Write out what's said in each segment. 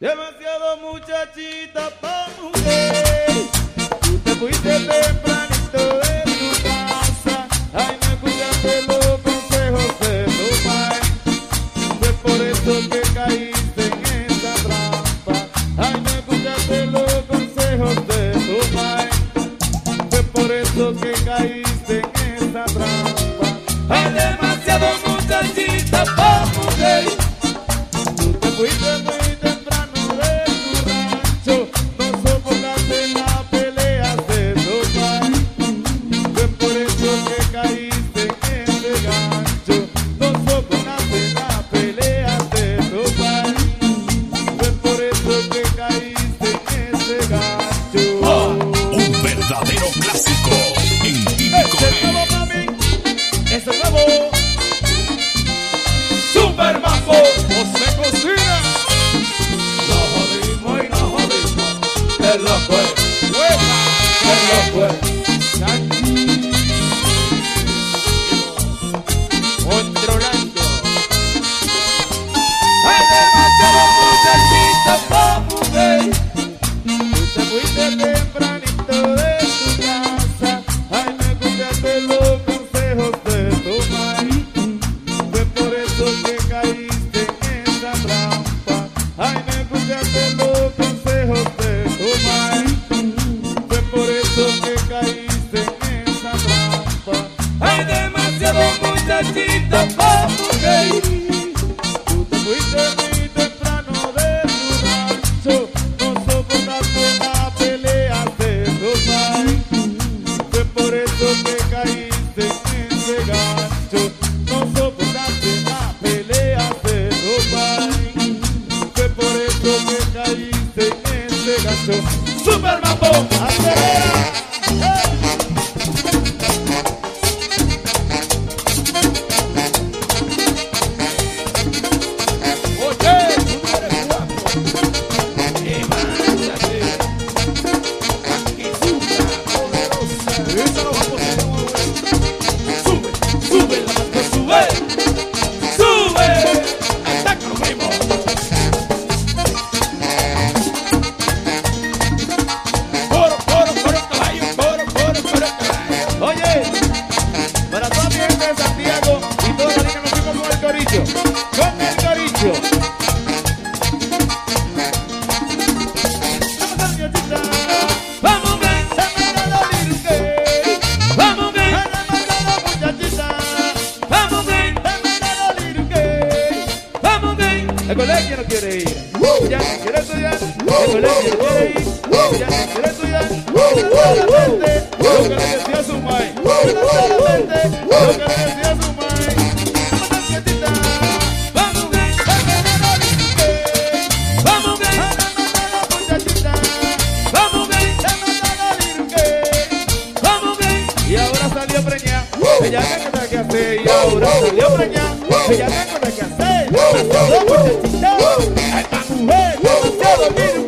Demasiado el colegio no quiere ir. Ya quiere estudiar, el colegio no quiere ir. Ya quiere estudiar, lo que le decía su lo que le su. Ella me que hacer y ahora salió preñada. Ella me que hacer. Woo, woo, woo, woo, woo, woo, woo, woo, woo, woo,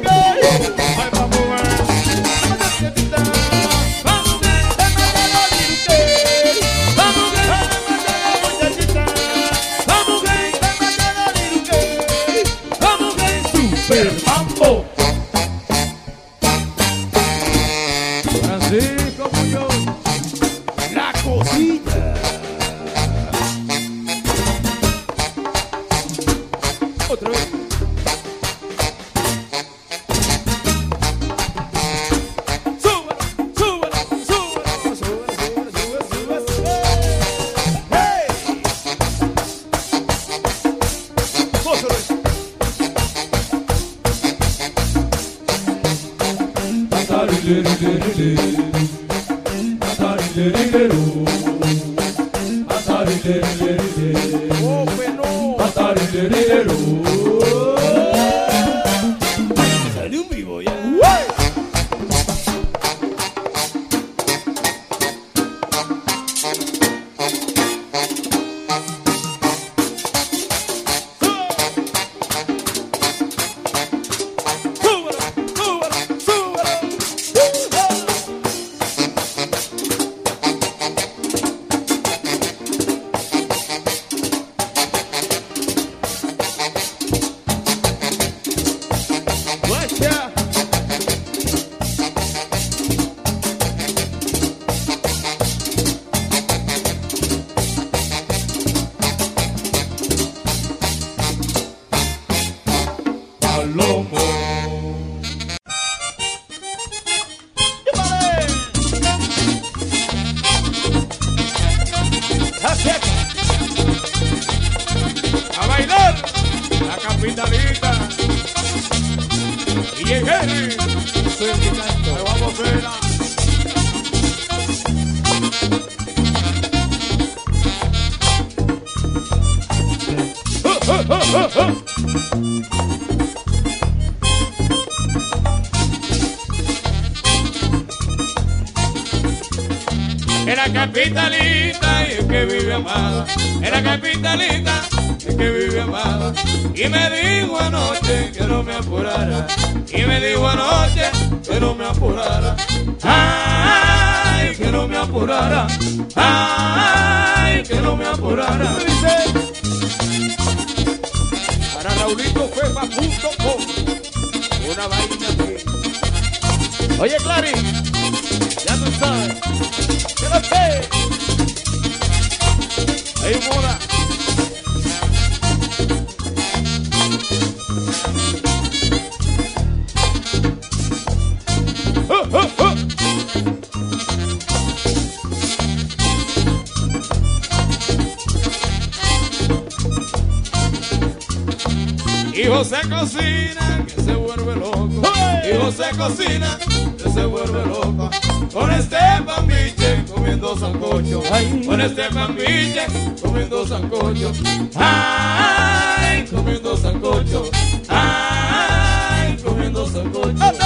amada. Era capitalita es que vive amada. Y me dijo anoche que no me apurara. Y me dijo anoche que no me apurara. Ay, que no me apurara. Ay, que no me apurara. Para raulitofefa.com Una vaina que... Oye, Clary, ya tú sabes. ¡Que lo sé! Ahí moda. ¡Oh, oh, oh! Y José cocina que se vuelve loco. Y José cocina que se vuelve loco. Con este pambiche comiendo sancocho. Con este pambiche comiendo sancocho. Ay, comiendo sancocho. Ay, comiendo sancocho.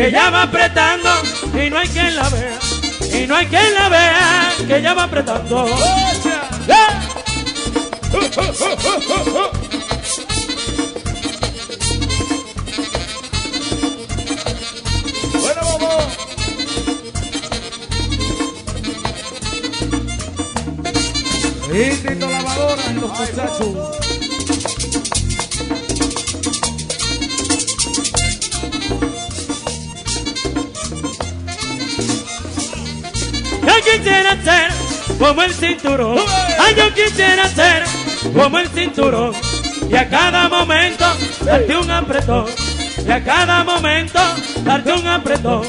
Que ella va apretando y no hay quien la vea. Y no hay quien la vea. Que ella va apretando. Bueno, vamos. Íntito lavadora en los muchachos. Quisiera ser como el cinturón. Ay, yo quisiera ser como el cinturón. Y a cada momento darte un apretón. Y a cada momento darte un apretón.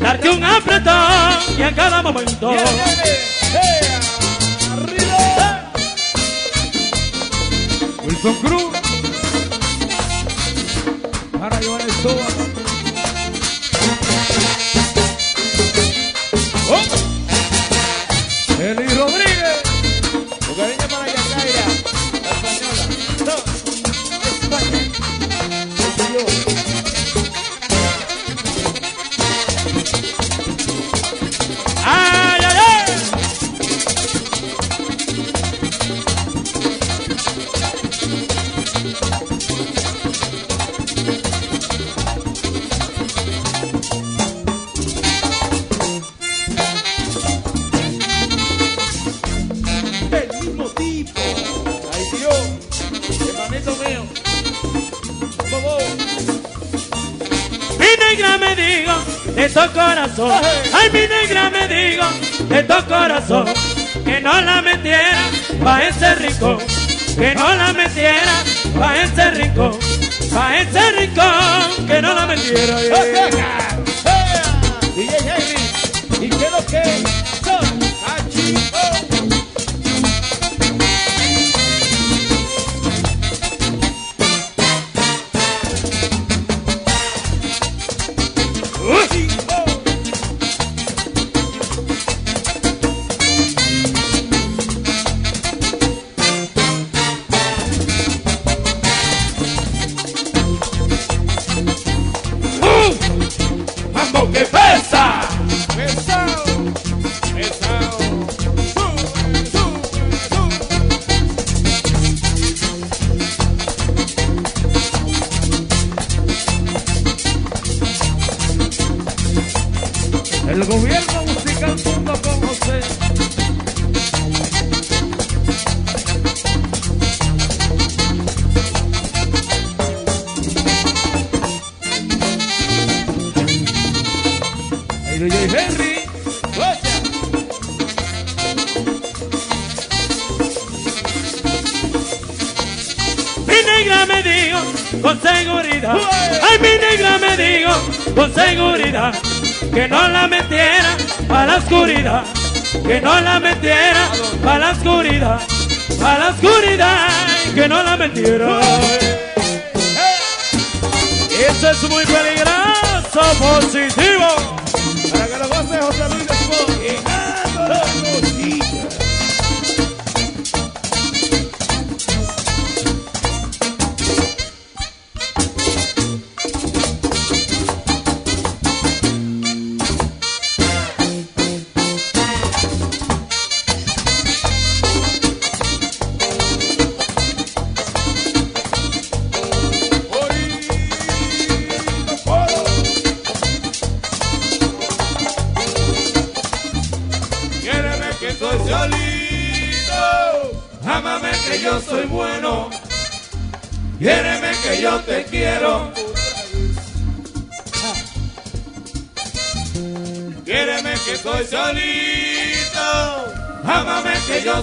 Darte un apretón. Y a cada momento. Arriba. Wilson Cruz. Para Joan Estoa. Oscuridad. Que no la metiera a la oscuridad. A la oscuridad. Que no la metiera. Eso es muy peligroso, positivo. Para que lo goce José Luis.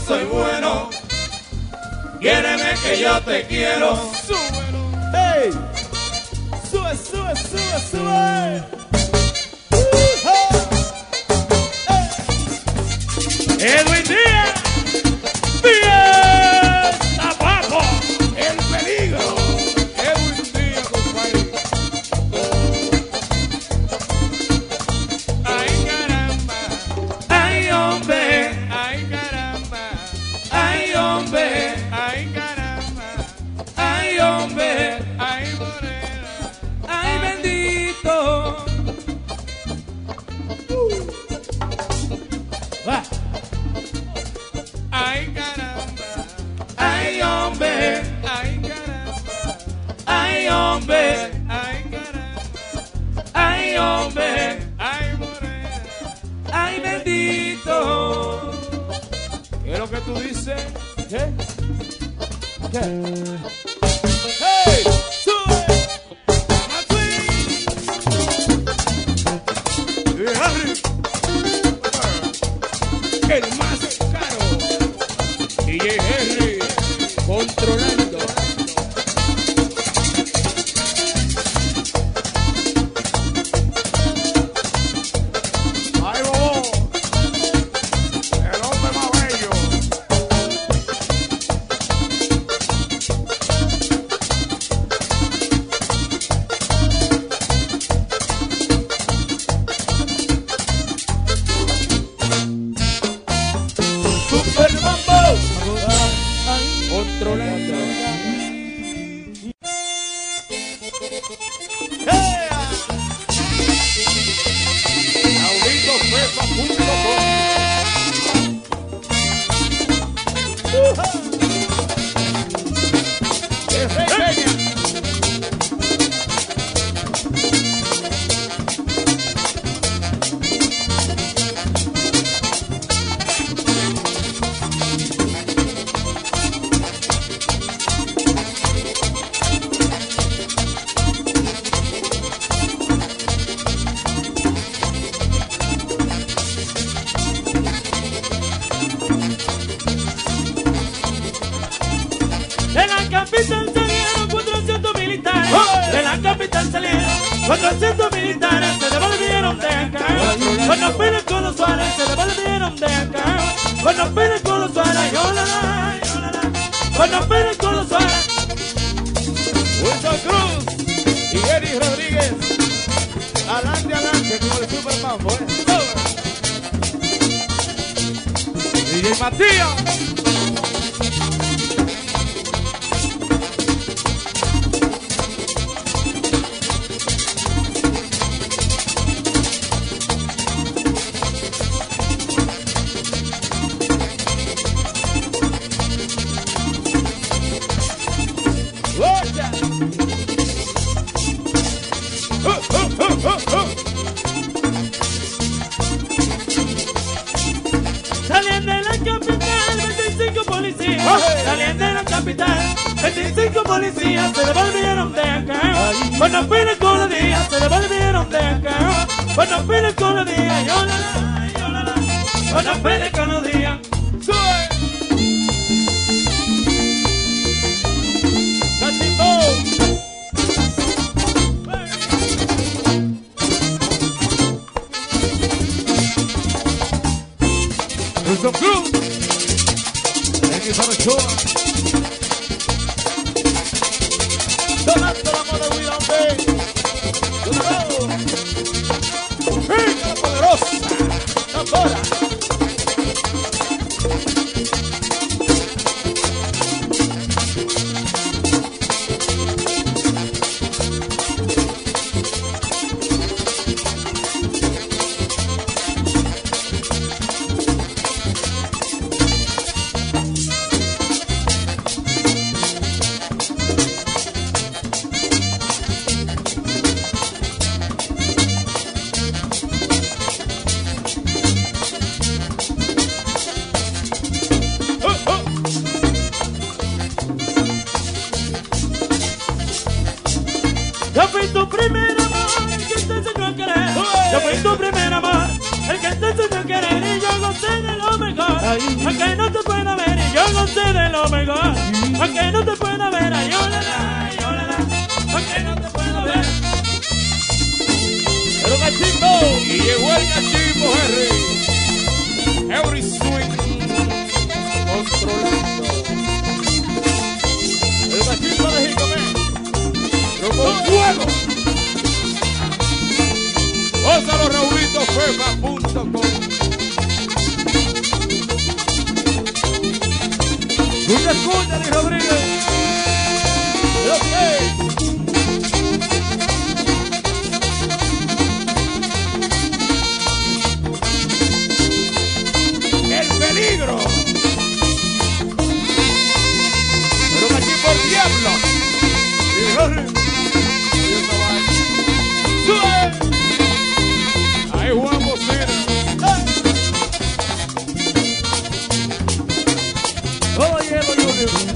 soy bueno. Quiéreme que yo te quiero. Súbelo. Hey. Sube, sube, sube, sube. Yo fui tu primer amor, el que te enseñó a querer. Yo fui tu primer amor, el que te enseñó a querer. Y yo gocé de lo mejor, aunque no te pueda ver. Y yo gocé de lo mejor, aunque no te pueda ver. Ay, yo la da, yo la da, aunque no te pueda ver. Pero cachimbo, y llegó el cachimbo, Henry. Every swing, controlando. El cachimbo de México. Ósalo Raulito Fema.com Escucha, escucha, Luis Rodríguez. Okay. El peligro. Pero aquí por diablo. Thank you.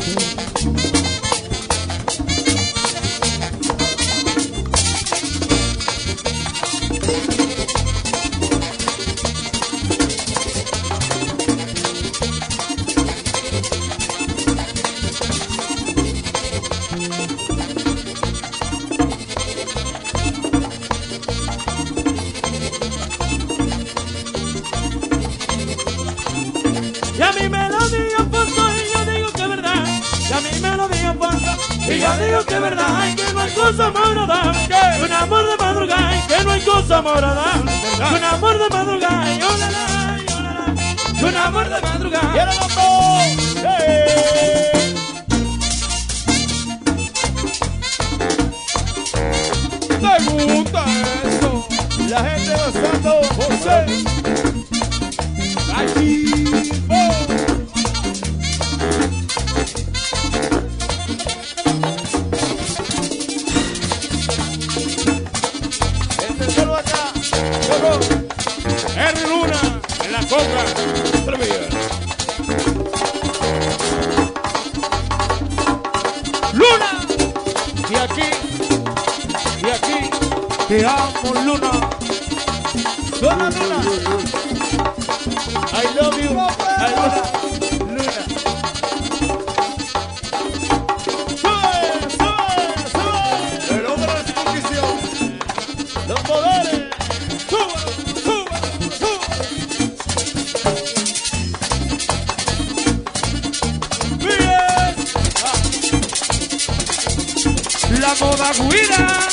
la moda cuida.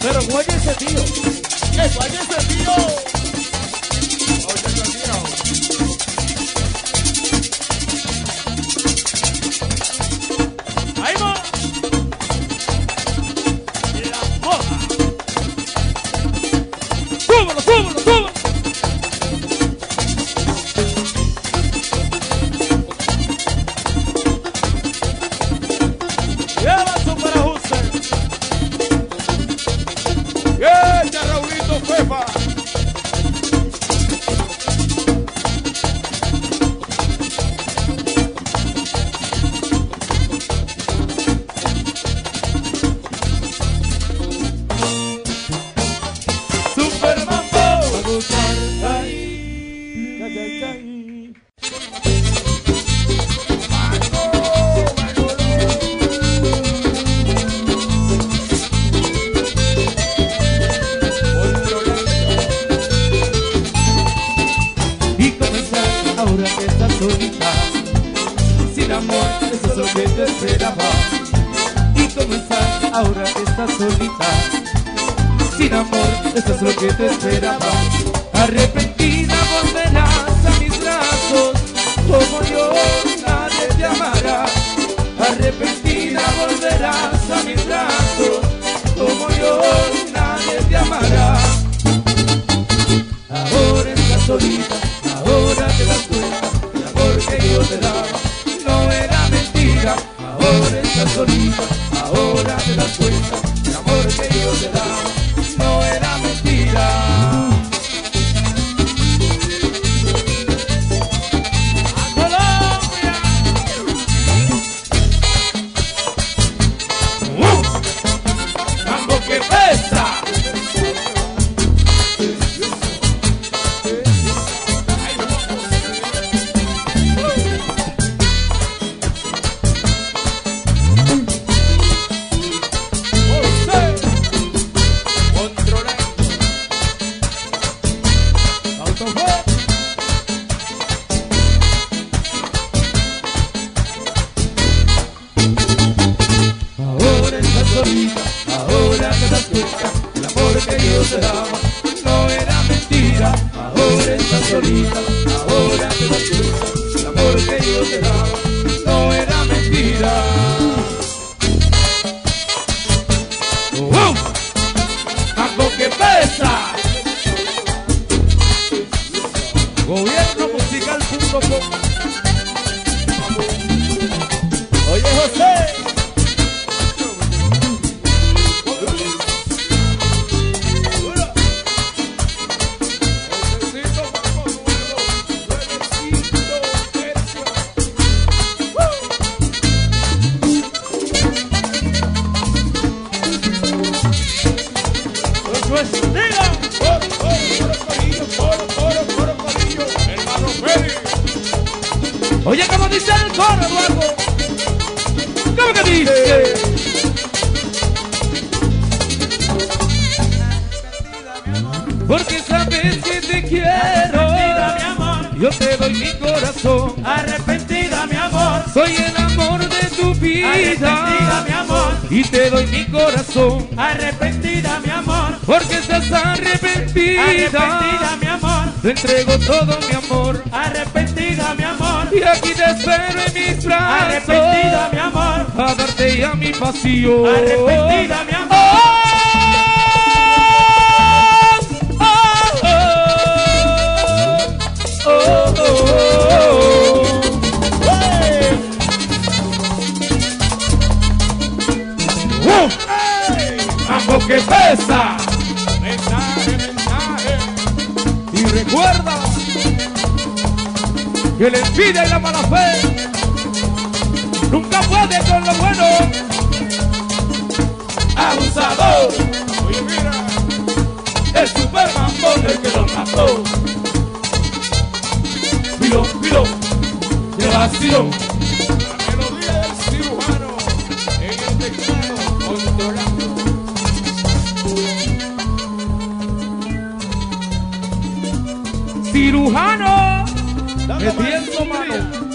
Pero oye ese tío. Eso, oye ese tío. Gobiernomusical.com Oye José. Dice el coro, Eduardo? ¿Cómo que dice? Porque sabes que te quiero, Arrepentida, mi amor. yo te doy mi corazón. Arrepentida, mi amor. Soy el amor de tu Arrepentida, mi vida amor. y te doy mi corazón. Arrepentida, mi amor. Porque estás arrepentida, Arrepentida, mi amor. te entrego todo mi amor. Arrepentida, mi amor. Y aquí te espero en mis brazos. Arrepentida, mi amor. A darte ya mi pasión. Arrepentida, mi amor. Oh, oh, oh, oh, oh. Algo que pesa. Mensaje, mensaje. Y recuerda que envidia y la mala fe nunca puede con lo bueno. Abusador, Oye, mira. el Superman el que lo mató. Filo, de vacío. Metiendo mano.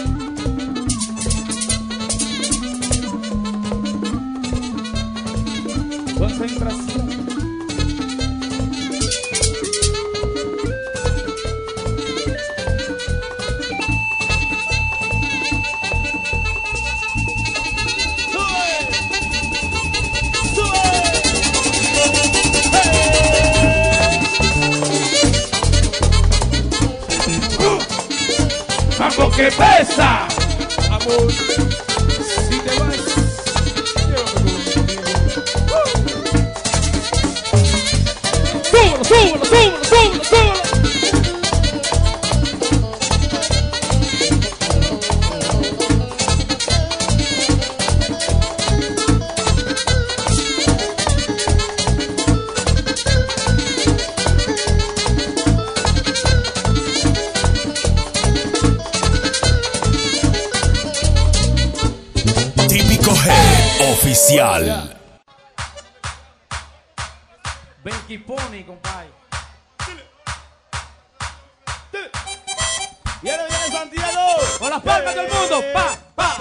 Oficial. Benky Pony, compadre. Viene, viene Santiago. Con las palmas del mundo. Pa, pa,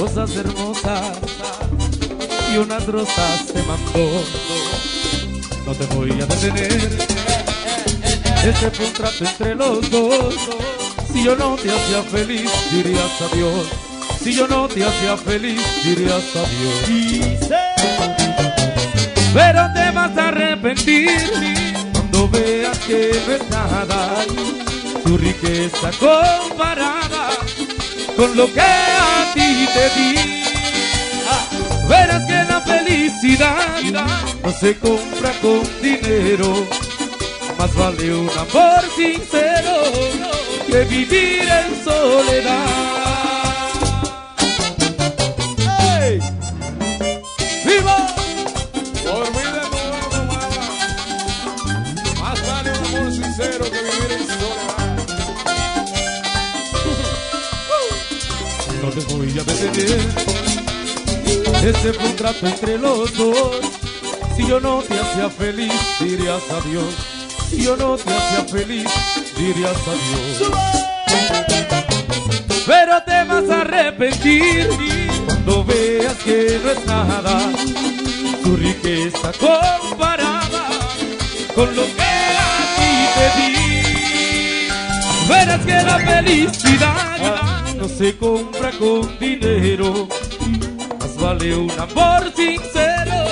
cosas hermosas y unas rosas te mandó. No te voy a detener. Este fue un trato entre los dos. Si yo no te hacía feliz, dirías adiós. Si yo no te hacía feliz, dirías adiós. Dice. Pero te vas a arrepentir cuando veas que no es nada tu riqueza comparada con lo que ti te di. Verás que la felicidad no se compra con dinero. Más vale un amor sincero que vivir en soledad. Detener. Ese fue un trato entre los dos. Si yo no te hacía feliz, dirías adiós. Si yo no te hacía feliz, dirías adiós. Pero te vas a arrepentir cuando veas que no es nada tu riqueza comparada con lo que a ti te di. Verás que la felicidad no se con dinero. Más vale un amor sincero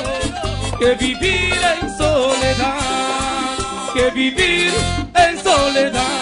que vivir en soledad, que vivir en soledad.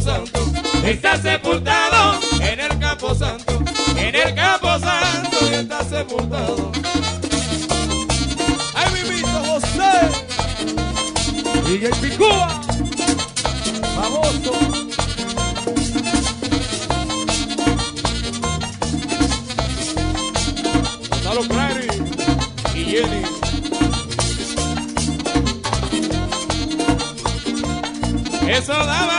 Santo. Está sepultado en el campo santo. En el campo santo está sepultado. ¡Ay, mi visto José! DJ Picúa. Famoso. Gonzalo Clary y Jenny. Eso daba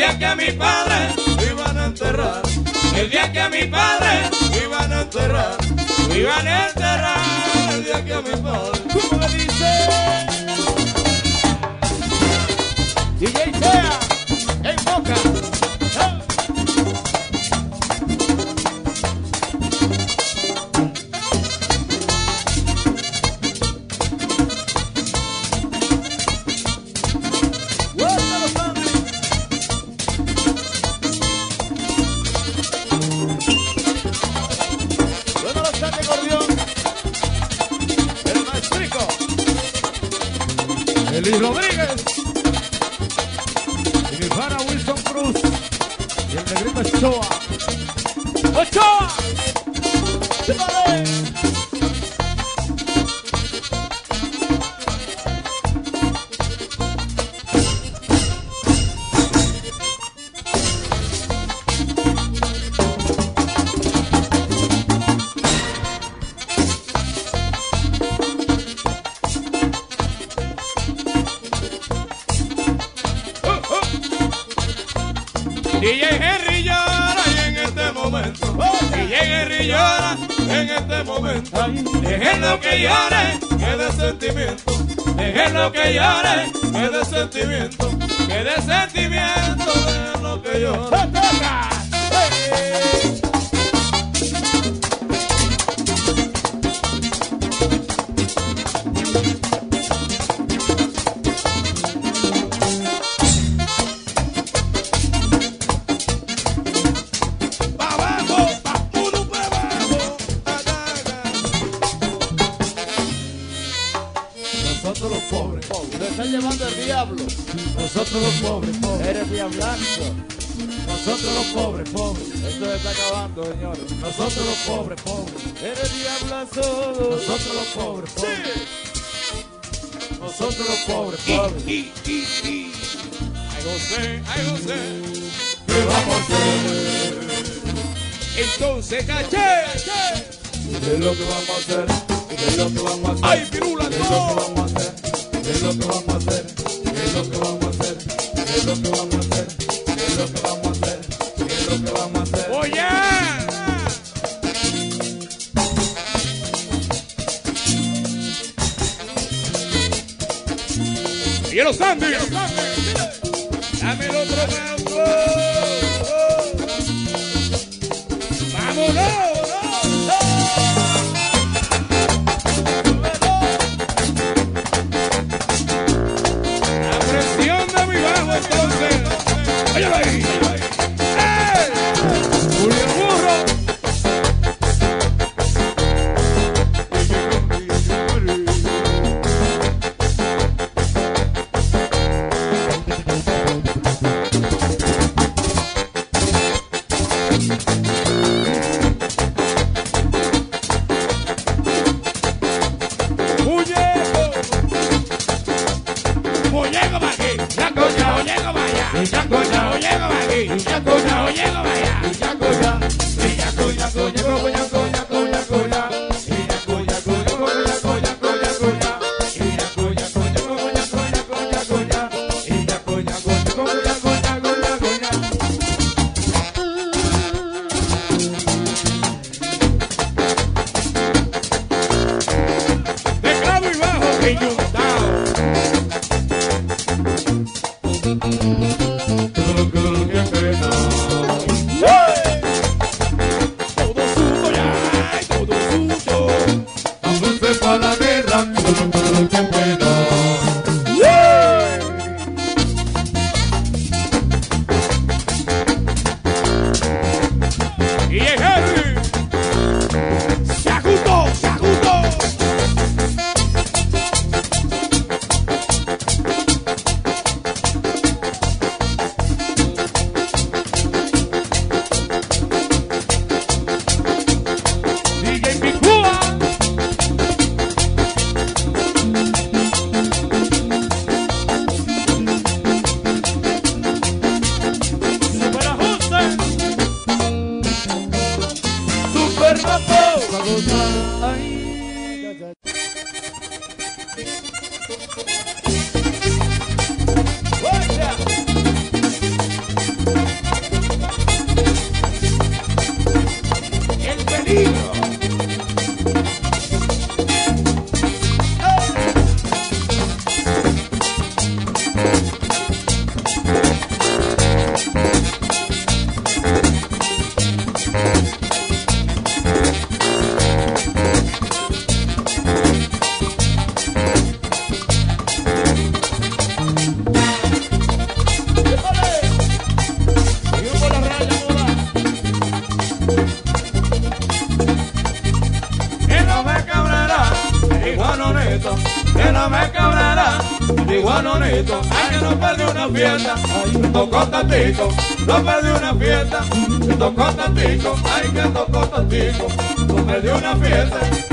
día que a mi padre lo iban a enterrar. El día que a mi padre lo iban a enterrar. Lo iban a enterrar. El día que a mi padre. ¿Cómo le dice? hacer, es lo que vamos a hacer. ¡Ay, pirula, no! Es lo que vamos a hacer, qué es lo que vamos a hacer, qué es lo que vamos a hacer, qué es lo que vamos a hacer, es lo que vamos a hacer, es lo que vamos a hacer. ¡Oye! ¡Quiero Sandy! ¡Dame el otro tocó tantico, no me dio una fiesta, que tocó tantico, ay que tocó tantico, no me dio una fiesta.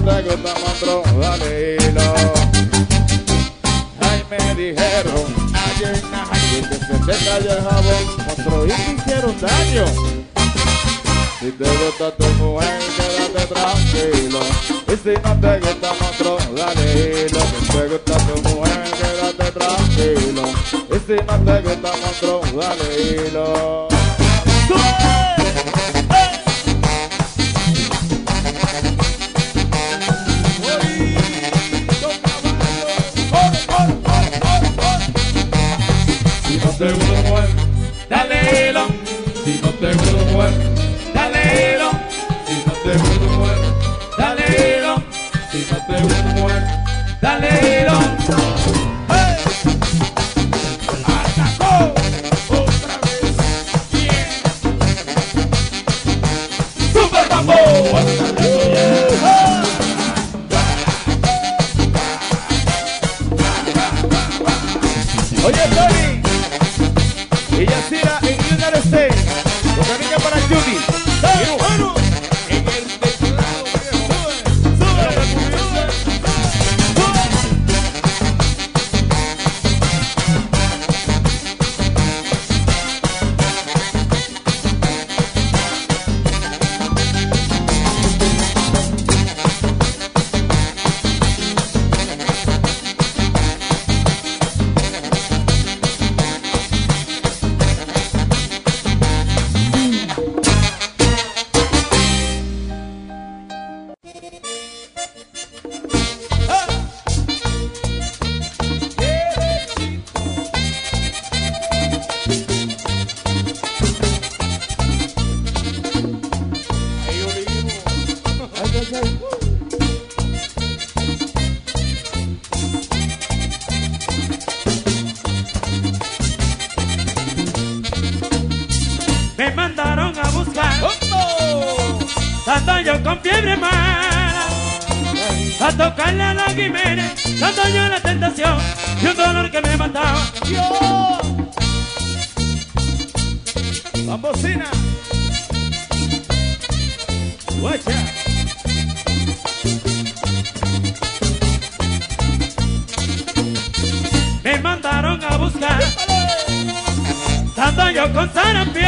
banda que está dale hilo. Ay, me dijeron, ayer en la que te se cayó el jabón, monstruo, y te hicieron daño. Si te gusta tu mujer, quédate tranquilo. Y si no te gusta, monstruo, dale hilo. Si te gusta tu mujer, quédate tranquilo. Y si no te gusta, monstruo, dale hilo. Me mandaron a buscar, dando yo con sarampión.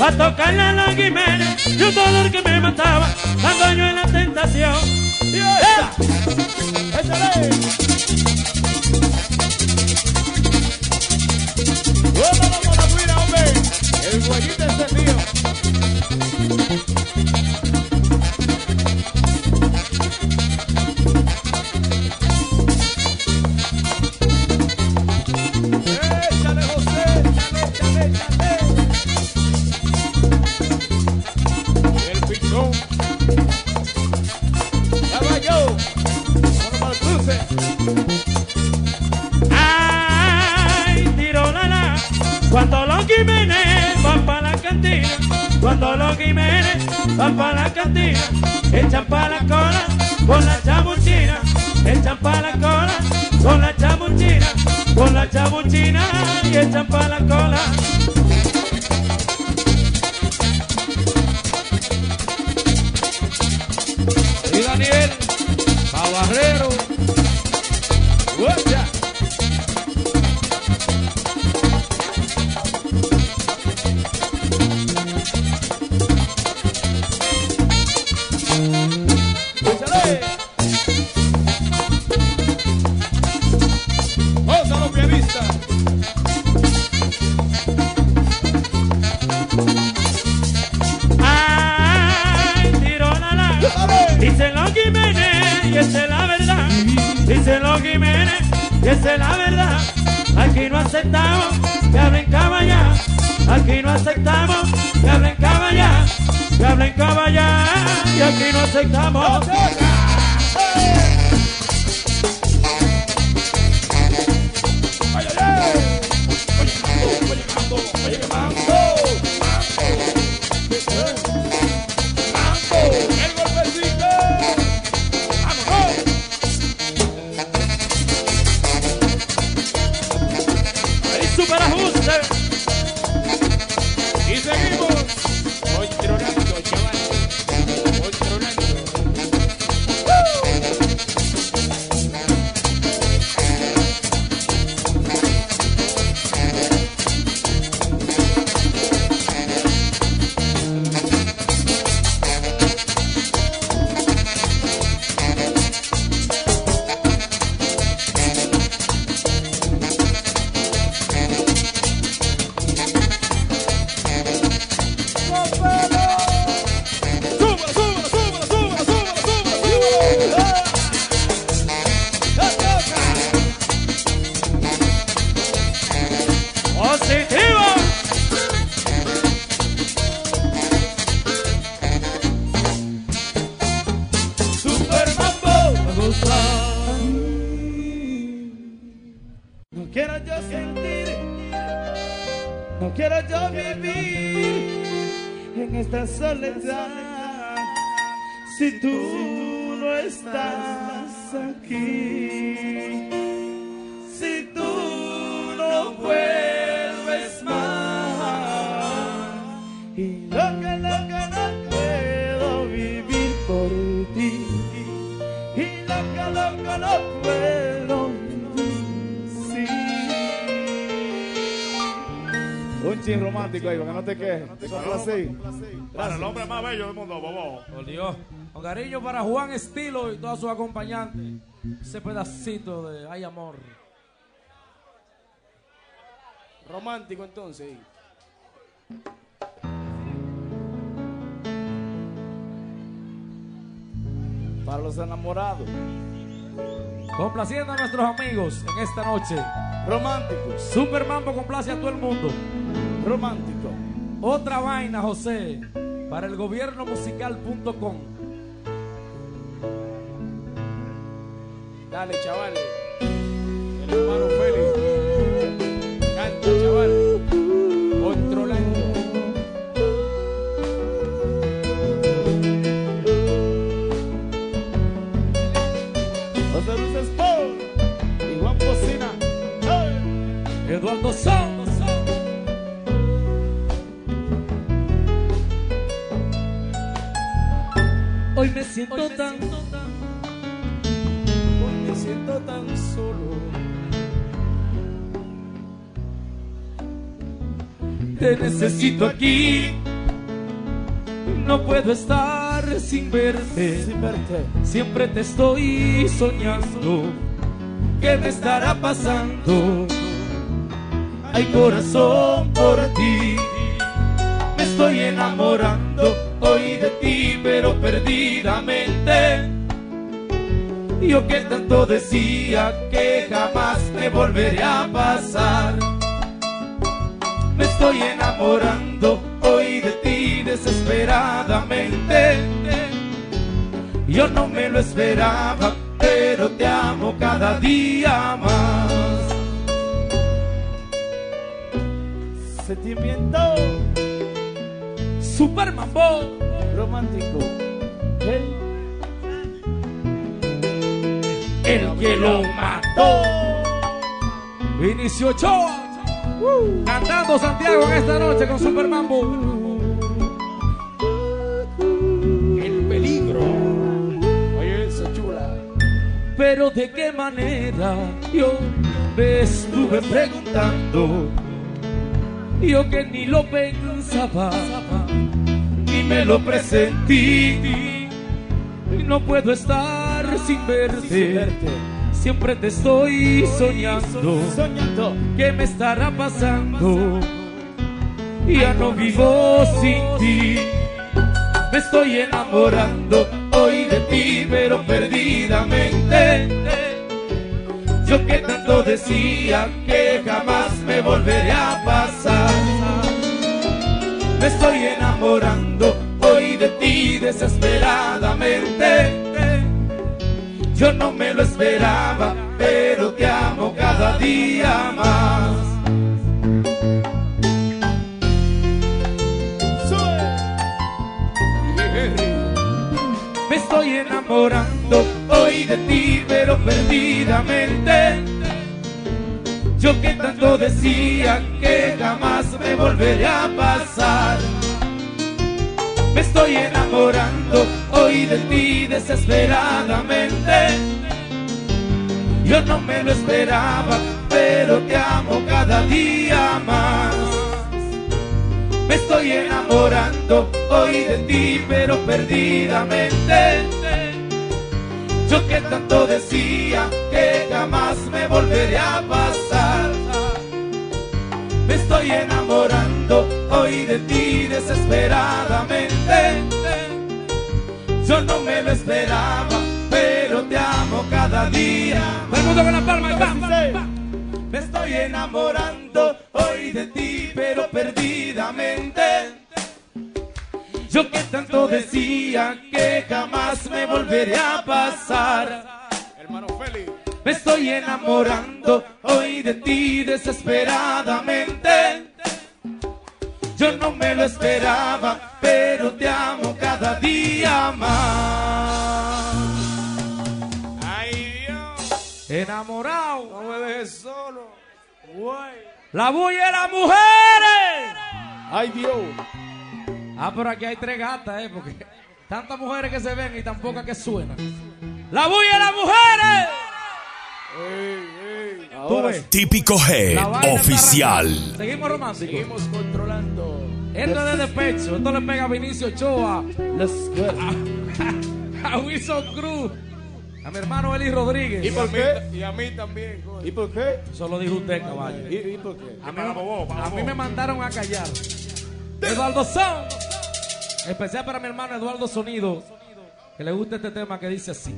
A tocarle a los Jiménez y un dolor que me mataba, dando yo en la tentación. Esa. Romántico ahí, no te quejes. Para el hombre más bello del mundo, bobo. Por Dios. Con cariño para Juan Estilo y todos sus acompañantes. Ese pedacito de Ay Amor. Romántico entonces. Para los enamorados. Complaciendo a nuestros amigos en esta noche. Románticos. Super Mambo complace a todo el mundo romántico. Otra vaina, José, para el gobierno musical.com. Dale, chavales. El hermano Félix. Canta, chavales. Controlando. José Luis Eduardo Sánchez. Hoy me siento tan, Hoy me siento tan solo. te necesito aquí. No puedo estar sin verte. Sin verte. Siempre te estoy soñando. ¿Qué me estará pasando? Hay corazón por ti. Me estoy enamorando hoy de ti, pero perdidamente. Yo que tanto decía que jamás me volvería a pasar. Me estoy enamorando hoy de ti desesperadamente. Yo no me lo esperaba, pero te amo cada día más. Sentimiento Super Mambo. romántico. El el que lo mató. Vinicio Ochoa, cantando Santiago en esta noche con Super Mambo. el peligro. Oye, esa chula. Pero de qué manera yo me estuve preguntando. Yo que ni lo pensaba, ni me lo presentí. No puedo estar sin verte. Siempre te estoy soñando. ¿Qué me estará pasando? Ya no vivo sin ti. Me estoy enamorando hoy de ti, pero perdidamente. Yo que tanto decía que jamás me volvería a. Me estoy enamorando hoy de ti desesperadamente. Yo no me lo esperaba, pero te amo cada día más. Me estoy enamorando hoy de ti, pero perdidamente. Yo que tanto decía que jamás me volvería a pasar. Me estoy enamorando hoy de ti desesperadamente. Yo no me lo esperaba, pero te amo cada día más. Me estoy enamorando hoy de ti, pero perdidamente. Yo que tanto decía que jamás me volvería a pasar. Me estoy enamorando hoy de ti desesperadamente. Yo no me lo esperaba, pero te amo cada día. Todo el mundo con la palma. Me estoy enamorando hoy de ti, pero perdidamente. Yo que tanto decía que jamás me volvería a pasar. Hermano Félix. Me estoy enamorando hoy de ti desesperadamente. Yo no me lo esperaba, pero te amo cada día más. Ay, Dios. Enamorado. No me dejes solo. Guay. La bulla de las mujeres. Ay, Dios. Ah, pero aquí hay tres gatas, ¿eh? Porque tantas mujeres que se ven y tan pocas que suenan. La bulla de las mujeres. Ey, ey. Típico está Oficial. Seguimos románticos. seguimos controlando. Esto es de despecho. Esto le pega a Vinicio Ochoa, Let's go. a Wilson Cruz, a mi hermano Eli Rodríguez. ¿Y por a qué? Y a mí también. coño. ¿Y por qué? Eso lo dijo usted, caballo. ¿Y, y por qué? A mí, a mí me mandaron a callar. Eduardo Son. Especial para mi hermano Eduardo Sonido. Que le gusta este tema que dice así.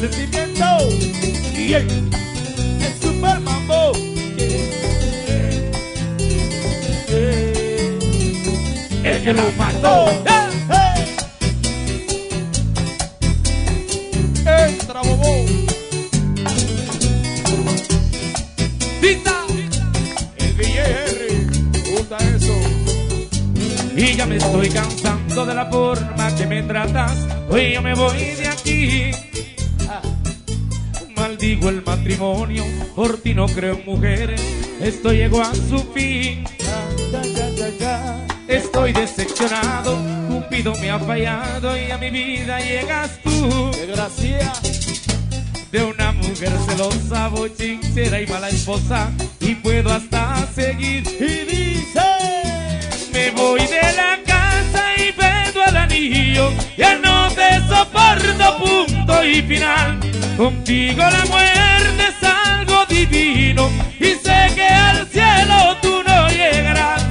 Sentimiento. El, super mambo. El que lo mató. Entra, bobo. El. ¿Te gusta eso? Y ya me estoy cansando de la forma que me tratas. Hoy yo me voy de aquí. Maldigo el matrimonio, por ti no creo en mujeres. Esto llegó a su fin. Estoy decepcionado, Cupido me ha fallado y a mi vida llegas tú. Desgracia. De una mujer celosa, bochinchera y mala esposa y puedo hasta seguir. Y dice. Me voy de la casa y pedo el anillo, ya no te soporto, punto y final. Contigo la muerte es algo divino y sé que al cielo tú no llegarás.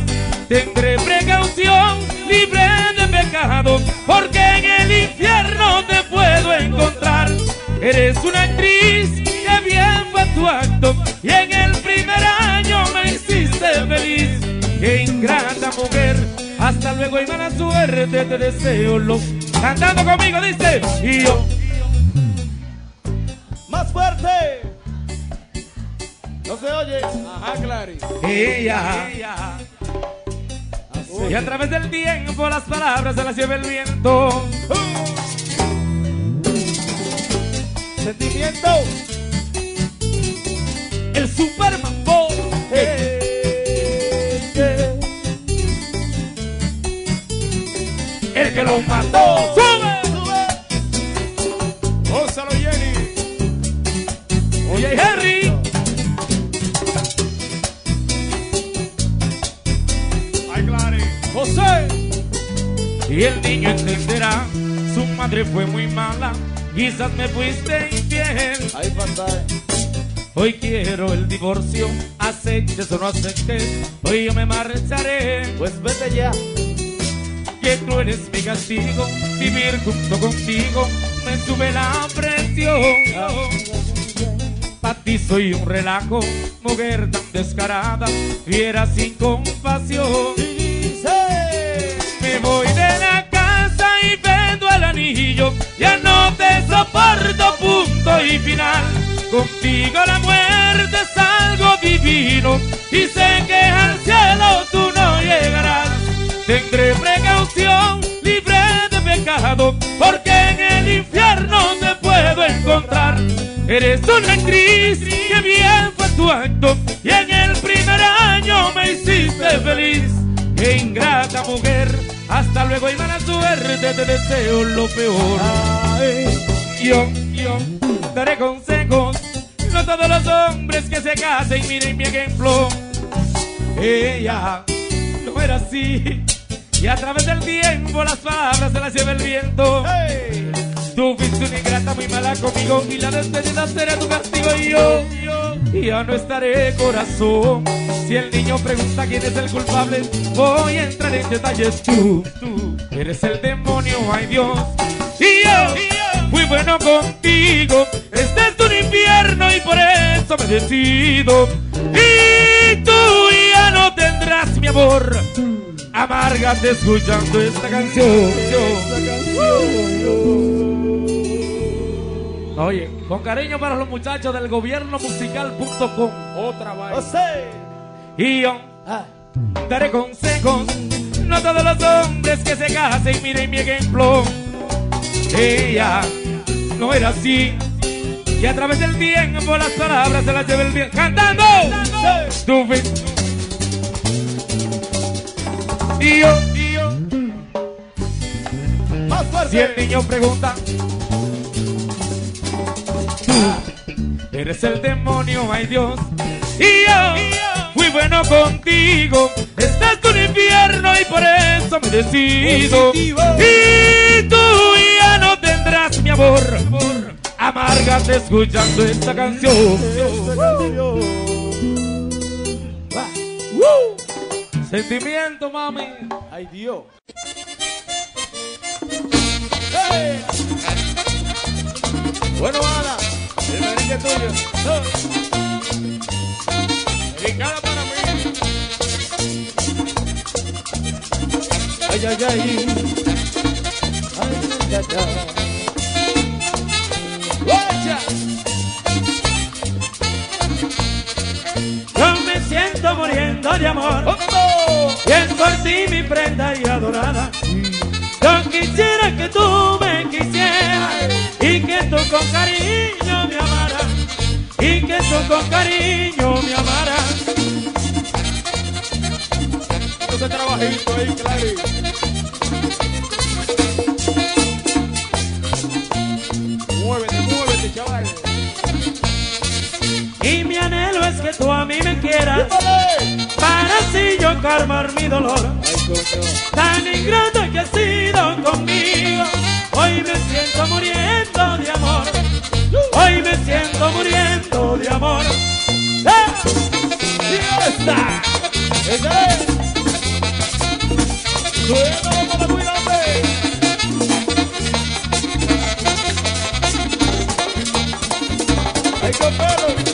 Tendré precaución, libre de pecado, porque en el infierno te puedo encontrar. Eres una actriz, que bien fue tu acto, y en el primer año me hiciste feliz. Qué ingrata mujer, hasta luego y mala suerte te deseo lo. Cantando conmigo dice, y yo. Más fuerte. No se oye. Ajá, Clary. Ella. Y a través del tiempo las palabras se las lleva el viento. Sentimiento. El Superman Boy. Eh, eh. El que lo mató. Y el niño entenderá. Su madre fue muy mala. Quizás me fuiste infiel. Ay. Hoy quiero el divorcio. Aceptes o no aceptes. Hoy yo me marcharé. Pues vete ya. que tú eres mi castigo, vivir junto contigo me sube la presión. Pa' ti soy un relajo, mujer tan descarada, fiera sin compasión. Me voy de la ya no te soporto, punto y final. Contigo la muerte es algo divino y sé que al cielo tú no llegarás. Tendré precaución, libre de pecado, porque en el infierno te puedo encontrar. Eres una actriz, que bien fue tu acto, y en el primer año me hiciste feliz. Qué ingrata mujer, hasta luego y mala suerte, te deseo lo peor. Yo, yo, daré consejos, no todos los hombres que se casen, miren mi ejemplo. Ella no era así, y a través del tiempo las palabras se las lleva el viento. Tú fuiste una ingrata muy mala conmigo y la despedida será tu castigo y yo, ya no estaré corazón. Si el niño pregunta quién es el culpable, voy a entrar en detalles. Tú, tú eres el demonio, ay Dios. Y yo, fui bueno contigo. Este es un infierno y por eso me decido. Y tú ya no tendrás mi amor. Amárgate escuchando esta canción. Oye, con cariño para los muchachos del gobierno musical.com. Otra. José. Y yo daré consejos. No todos los hombres que se casen, miren mi ejemplo. Ella no era así. Y a través del tiempo las palabras se las lleva el viento. ¡Cantando! Fuiste- Y yo, y yo. Más Si fuerte. el niño pregunta, tú eres el demonio, ay Dios. Y yo fui bueno contigo. Estás un infierno y por eso me decido. Y tú ya no tendrás mi amor. Amárgate escuchando esta canción. Sentimiento, mami. Ay, Dios. Hey. Bueno, Ana, el merengue tuyo. Dedicada para mí. Ay, ay, ay. Ay, ay, ay. ¡Guacha! Yo me siento muriendo de amor. ¡Vamos! Y es por ti mi prenda y adorada. Yo quisiera que tú me quisieras y que tú con cariño me amaras. Entonces trabajito ahí, Clary. Muévete, muévete, chaval. Y mi anhelo es que tú a mí me quieras. Para así yo calmar mi dolor. Tan ingrato que has sido conmigo. Hoy me siento muriendo de amor me siento muriendo de amor. ¡Eh! ¡Fiesta! Es! Hay que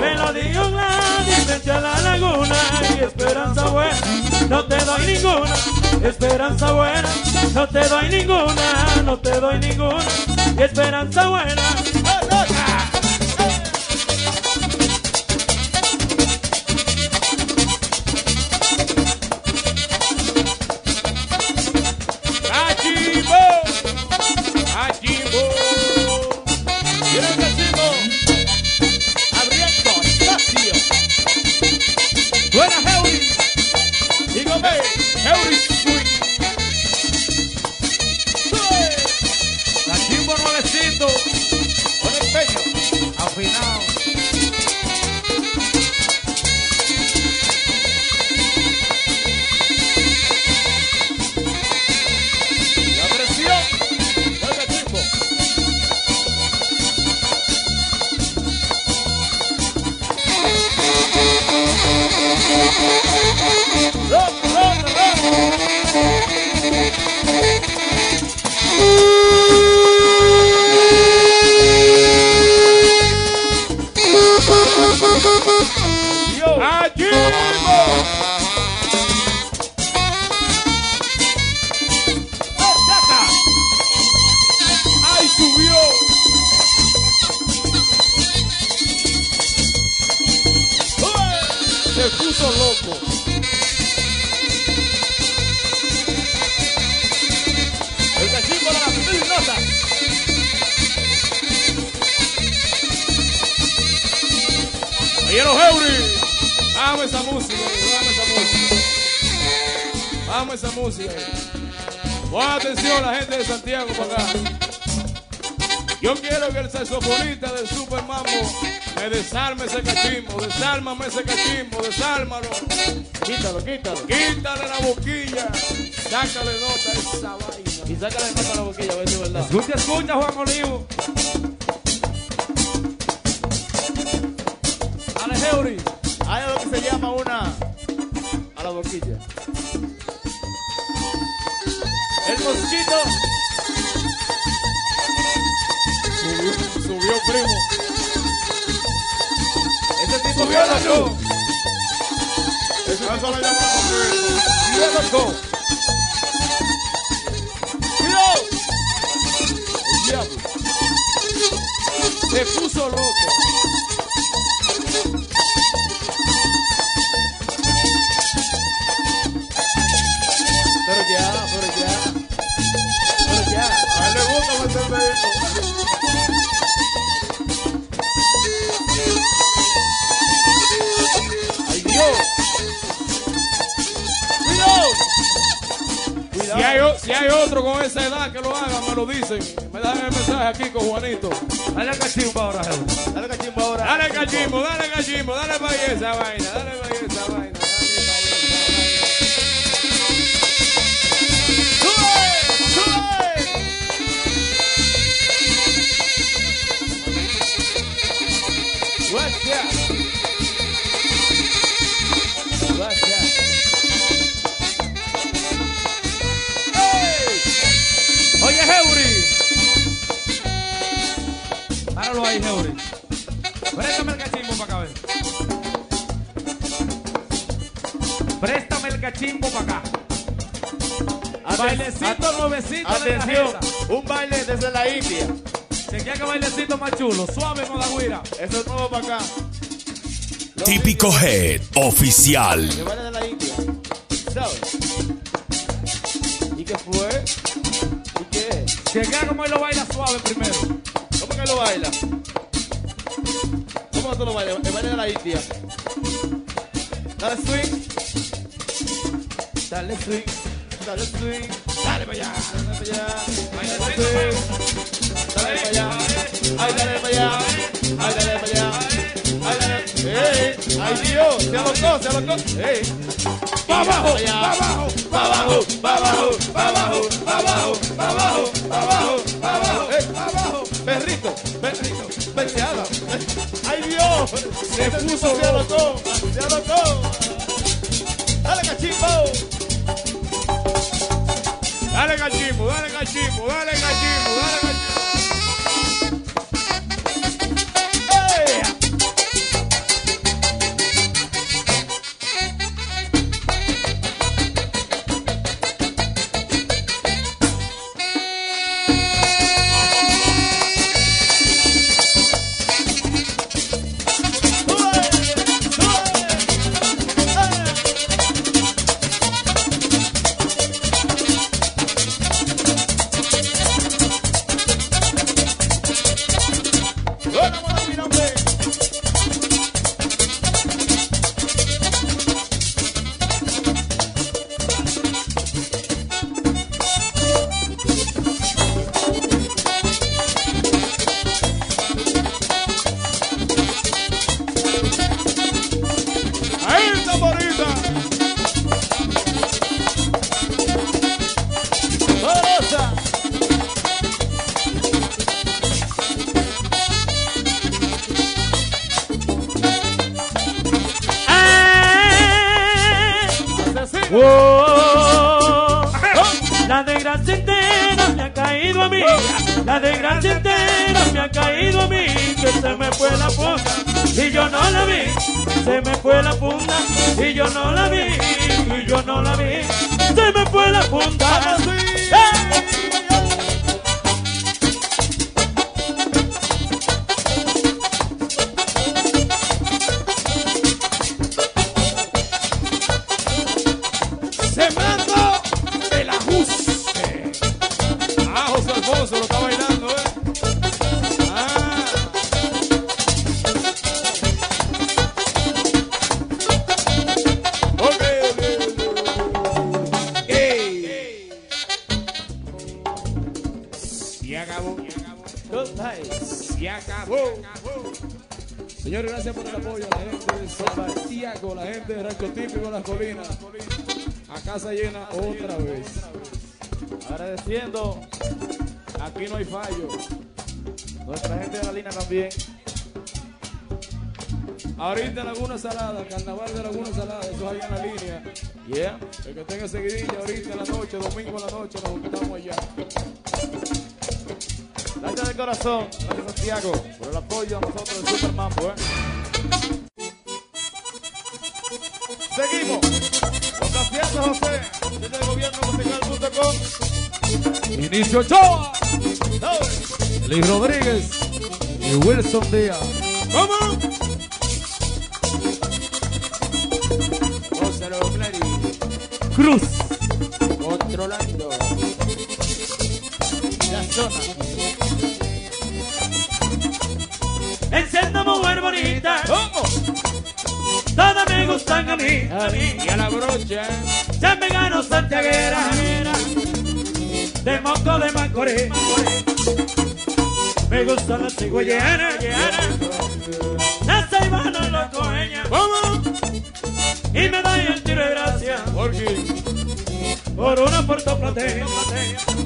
Me lo dijo Gladys, frente a la laguna Y esperanza buena, no te doy ninguna Esperanza buena, no te doy ninguna No te doy ninguna y esperanza buena. Pero ya, pero ya. Pero ya. A él le gusta. ¡Cuidado! Cuidado. Si hay, o- si hay otro con esa edad que lo haga, me lo dicen. Me dan el mensaje aquí con Juanito. Dale cachimbo ahora, Jesús. Dale cachimbo ahora. Dale cachimbo, dale cachimbo, dale pa' ahí esa vaina, dale pa' ahí Oye, Heuri. Páralo ahí, Heuri. Préstame el cachimbo para acá, ven. Préstame el cachimbo para acá. Bailecito nuevecito de Atención, cajeta. un baile desde la India. Chequea que bailecito más chulo. Suave con la guira. Eso es nuevo para acá. Típico Head Oficial. ¿Y qué fue? ¿Y qué? Chequea cómo él lo baila suave primero. ¿Cómo que lo baila? ¿Cómo tú lo bailas? El baile de la India. Dale swing. Dale swing. Dale swing. Dale para allá. Dale para allá. Dale swing. Dale para allá. Ay, dale para allá. Ay, dale para allá. Ay, dale. ¡Ey! ¡Ay, Dios! ¡Se alocó! ¡Se alocó! ¡Ey! ¡Pa' abajo! ¡Pa' abajo! ¡Pa' abajo! ¡Pa' abajo! ¡Pa' abajo! ¡Pa' abajo! ¡Pa' abajo! ¡Pa' abajo! ¡Pa' abajo! ¡Eh! ¡Pa' abajo! ¡Perrito! ¡Perrito! ¡Perseada! ¡Ay, Dios! Se puso ¡Se alocó! ¡Se alocó! ¡Dale, cachimbo! Dale cachimbo, dale cachimbo, dale cachimbo, dale cachimbo. Y yo no la vi. Se me fue la punta y yo no la vi. Y yo no la vi. Se me fue la punta. Sembrando casa llena otra vez. Agradeciendo Aquí no hay fallo. nuestra gente de la línea también. Ahorita Laguna Salada, Carnaval de Laguna Salada, eso es allá en la línea. Yeah. El que tenga seguidilla ahorita en la noche, domingo en la noche, nos juntamos allá. Gracias de corazón. Gracias Santiago por el apoyo a nosotros de Super Mambo, ¿eh? desde el gobierno Inicio Ochoa, Luis Rodríguez y Wilson Díaz. ¿Cómo? Ósalo, Cruz. Controlando la zona. Enciendo mujer bonita. ¿Cómo? Todas me gustan a mí, a mí y a la brocha. Ya me gano santiaguera, de moco de Macorís. Me gusta la cigüeñera, la ceibana la coeña. ¿Cómo? Y me da el tiro de gracia ¿Por qué? por una puertoplateña. Echando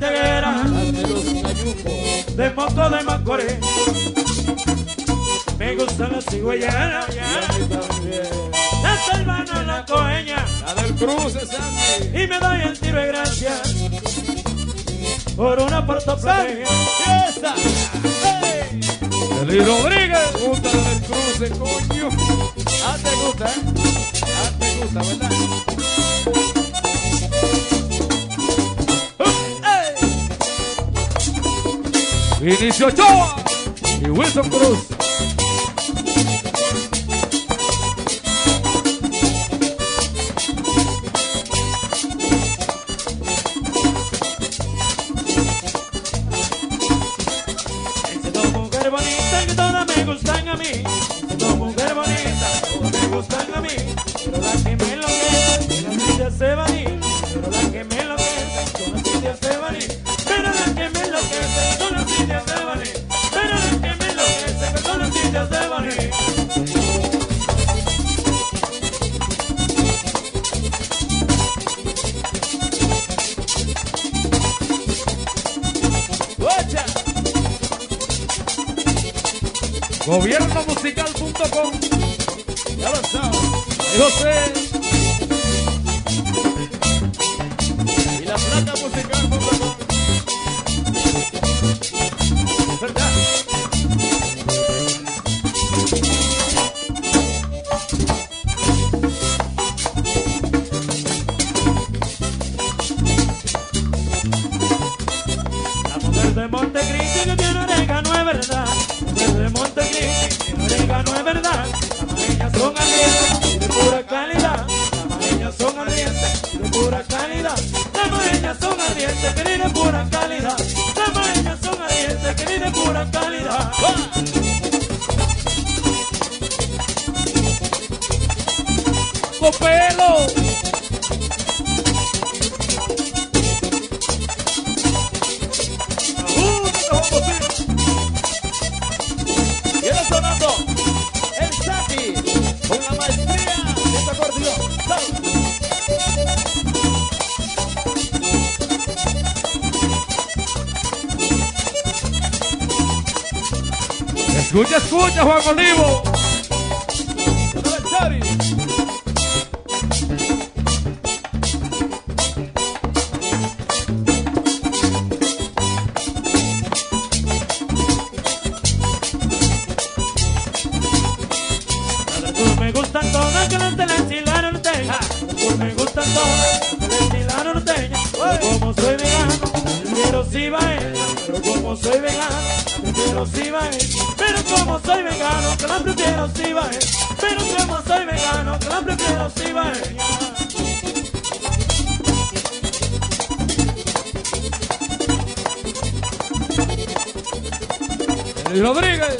de cayucos. de Macorís. Me gusta la cigüeñera, la salvana, la coeña, La del cruce, Sandy. y me doy el tiro de gracia por una portoplateña. ¡Fiesta! ¡Ey! Luis Rodríguez, Gusta la del cruce, coño. Ah, te gusta, ¿eh? Ah, te gusta, ¿verdad? Inicio Ochoa y Wilson Cruz. Soy vegano, prefiero si va ella. Pero como soy vegano, la prefiero si va ella. Pero como soy vegano, que la prefiero si va ella. Pero como soy vegano, que la si va ella. Luis Rodríguez.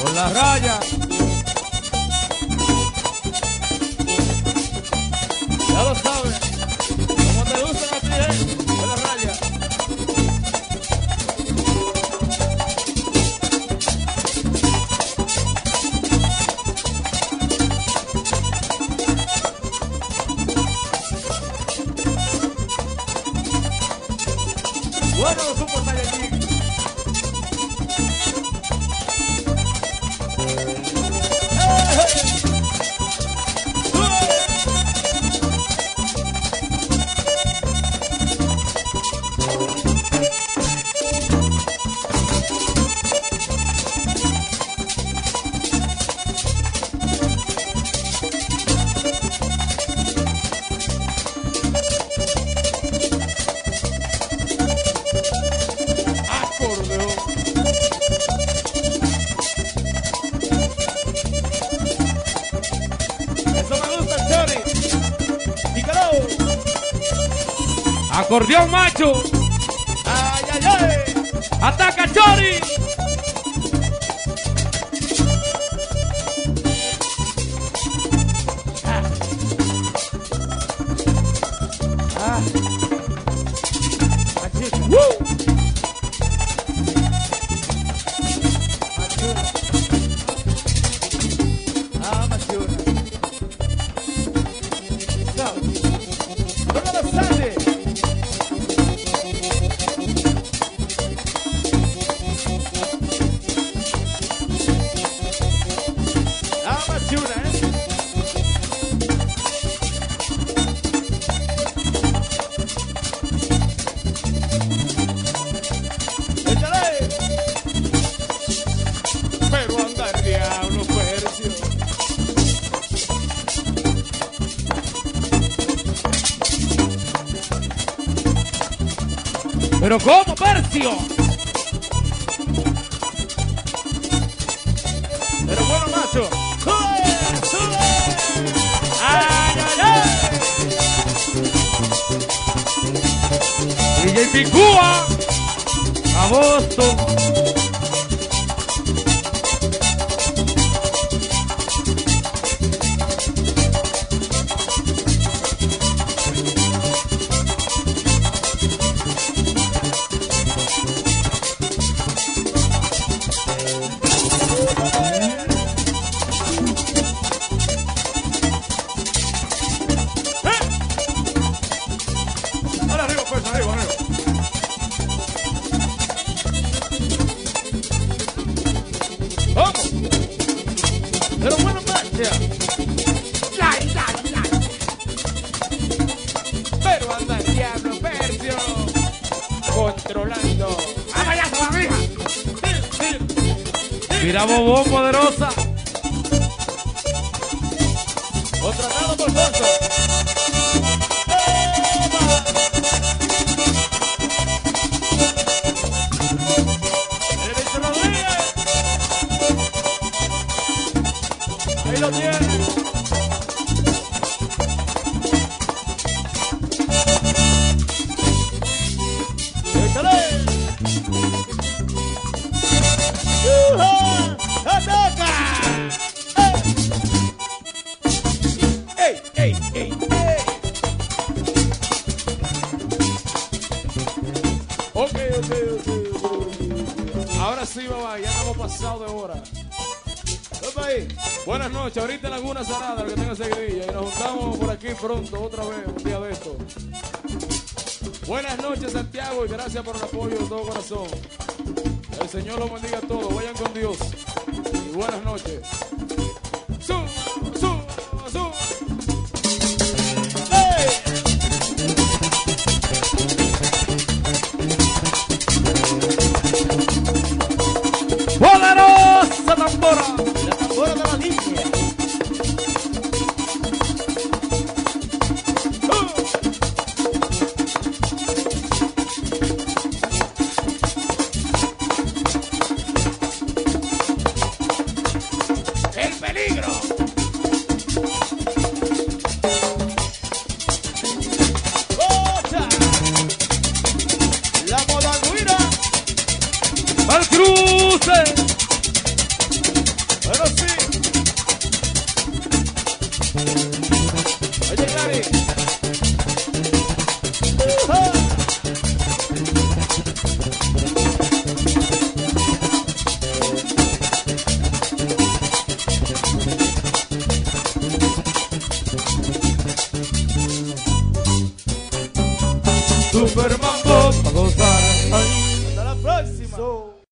Por la raya. Acordeón